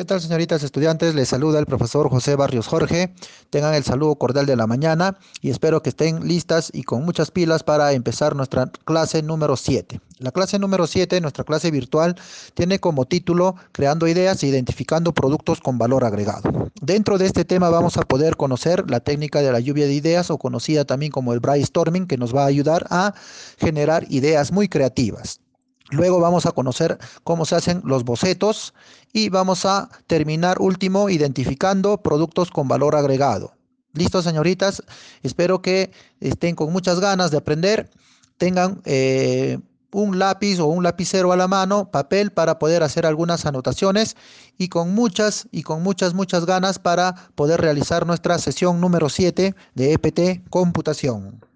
¿Qué tal, señoritas estudiantes? Les saluda el profesor José Barrios Jorge. Tengan el saludo cordial de la mañana y espero que estén listas y con muchas pilas para empezar nuestra clase número 7. La clase número 7, nuestra clase virtual, tiene como título Creando ideas e identificando productos con valor agregado. Dentro de este tema vamos a poder conocer la técnica de la lluvia de ideas o conocida también como el brainstorming que nos va a ayudar a generar ideas muy creativas. Luego vamos a conocer cómo se hacen los bocetos y vamos a terminar último identificando productos con valor agregado. Listo, señoritas. Espero que estén con muchas ganas de aprender. Tengan eh, un lápiz o un lapicero a la mano, papel para poder hacer algunas anotaciones y con muchas y con muchas, muchas ganas para poder realizar nuestra sesión número 7 de EPT Computación.